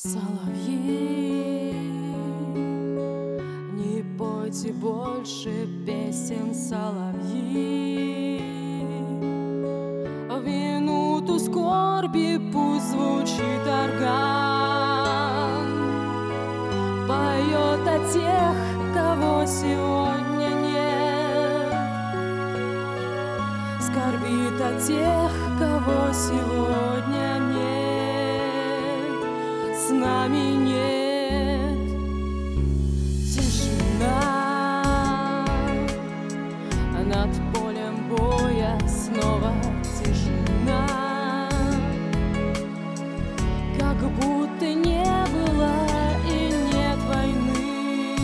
Соловьи, не пойте больше песен, соловьи. В минуту скорби пусть звучит орган, поет о тех, кого сегодня нет, скорбит о тех, кого сегодня нет с нами нет. Тишина. Над полем боя снова тишина. Как будто не было и нет войны.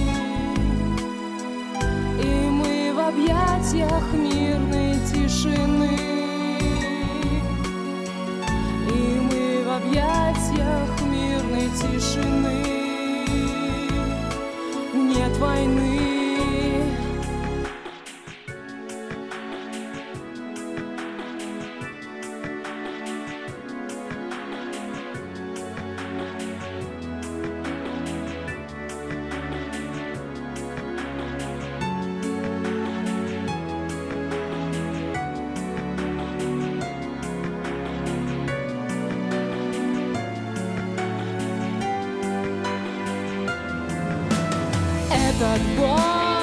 И мы в объятиях мирной тишины тишины. Нет войны 的光。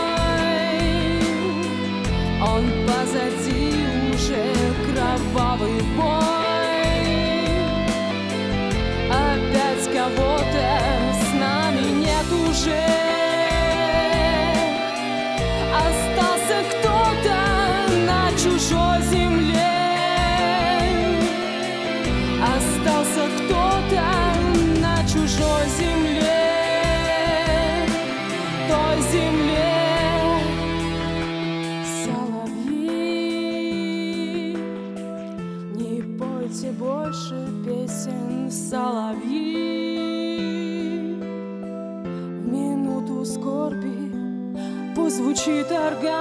Песен Соловьи. В минуту скорби Пусть звучит орган.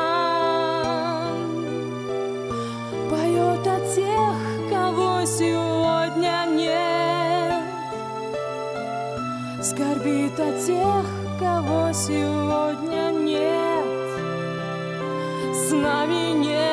Поет о тех, кого сегодня нет. Скорбит о тех, кого сегодня нет, с нами нет.